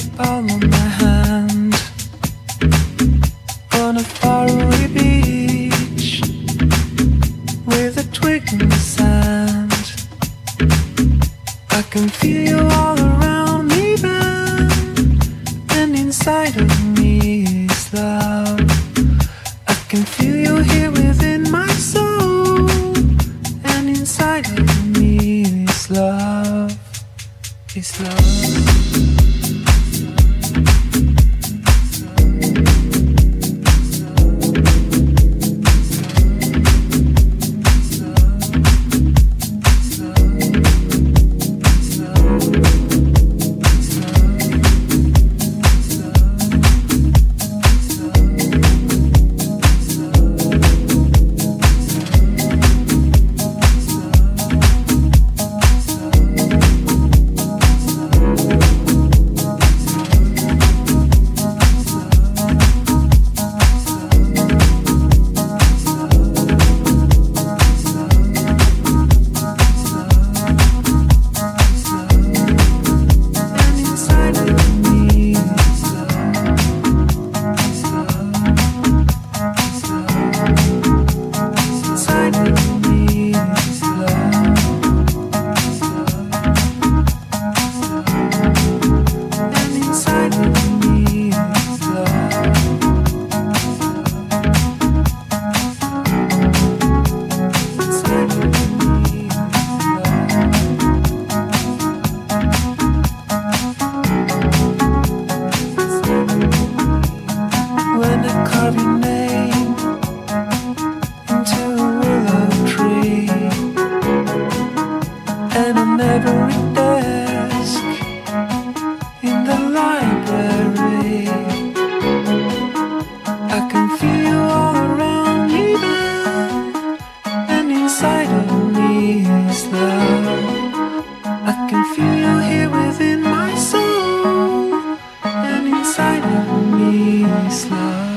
up all my time.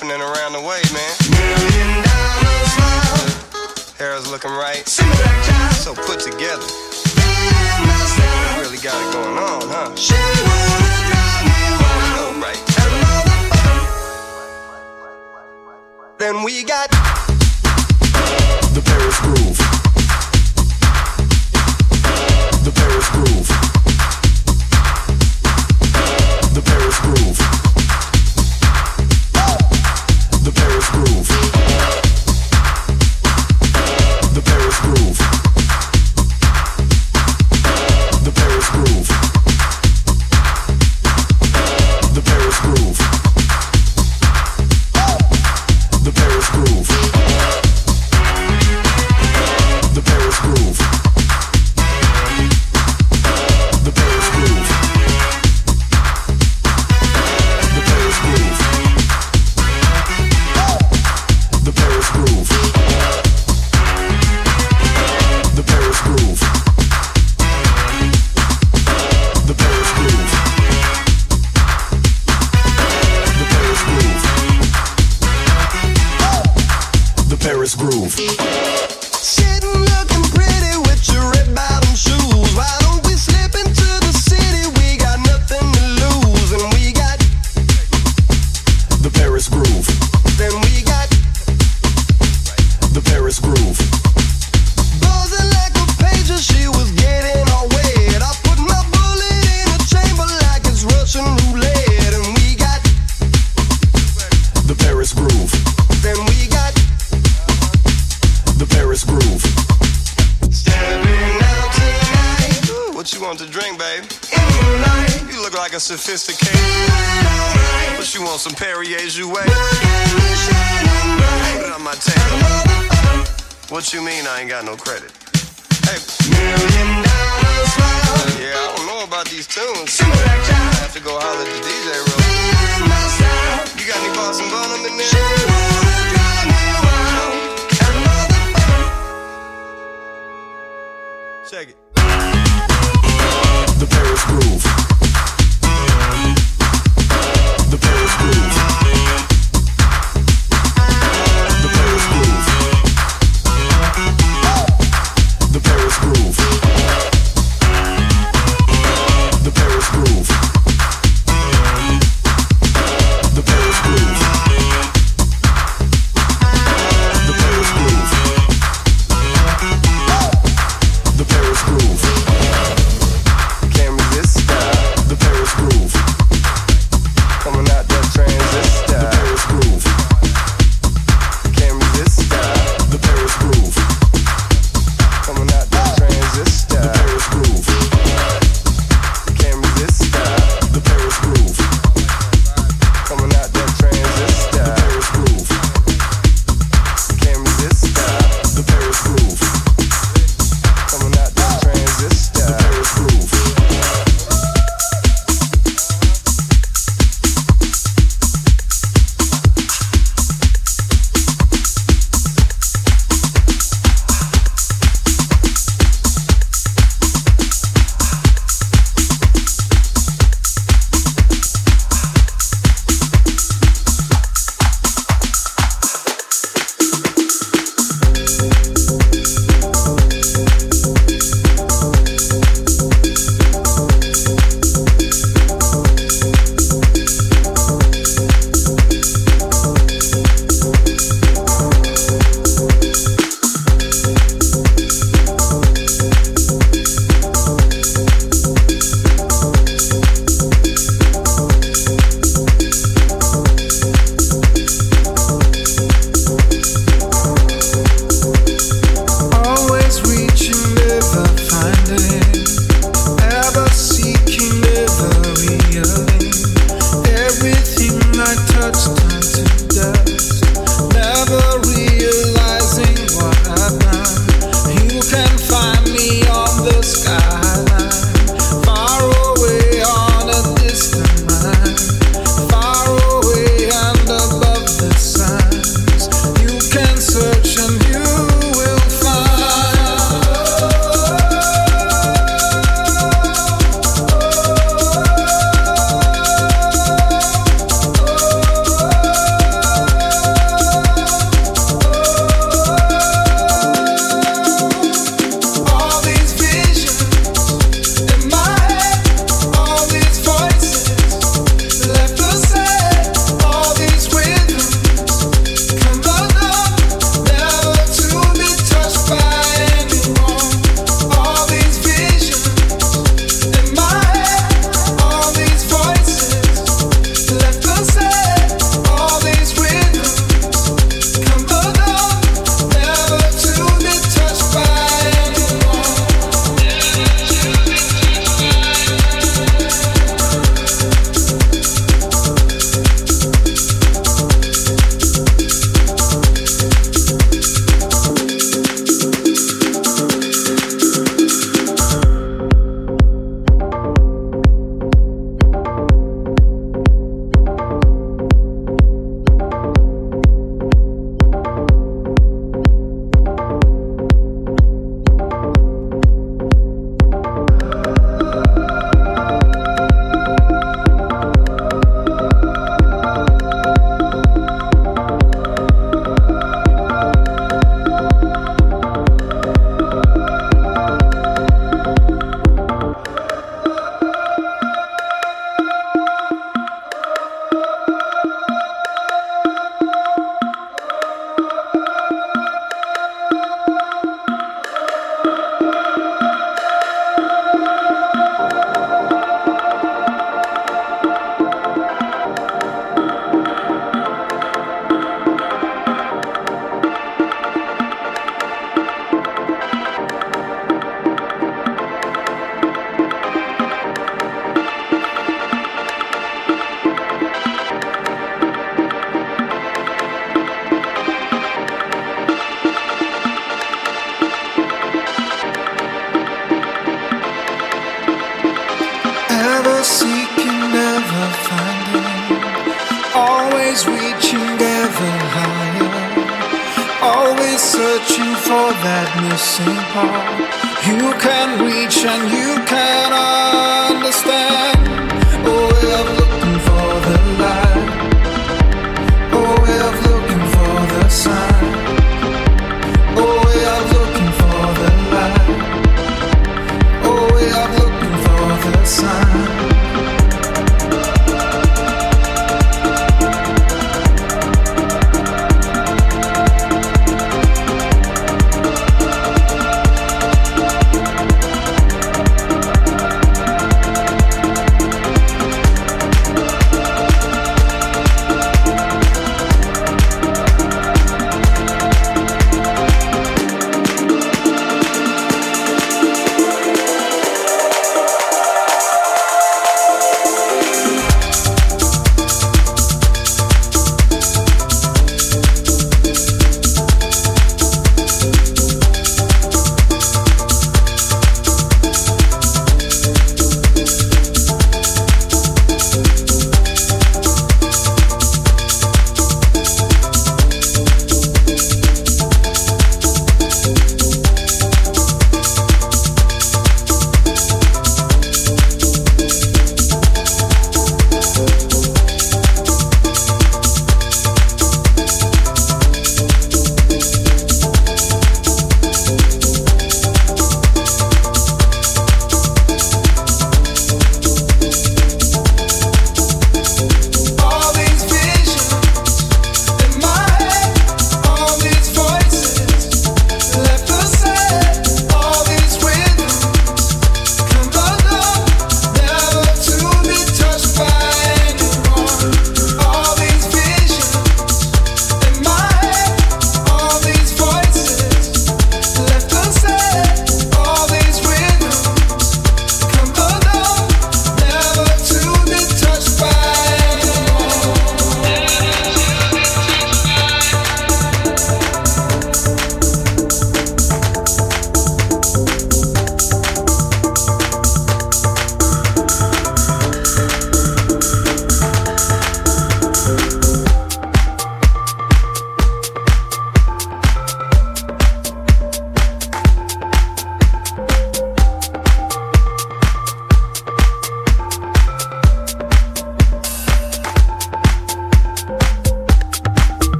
happening around. a sophisticated. But you want some Perrier Jouet. What you mean I ain't got no credit? Hey. Million dollars. Yeah, I don't know about these tunes. I have to go holler at the DJ real You got any Boston Bonham in there? Check it. The Paris Groove the first groove.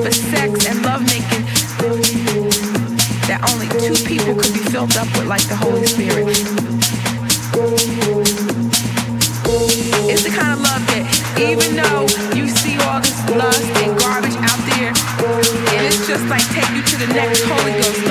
life of sex and lovemaking that only two people could be filled up with like the Holy Spirit. It's the kind of love that even though you see all this lust and garbage out there, and it's just like take you to the next Holy Ghost.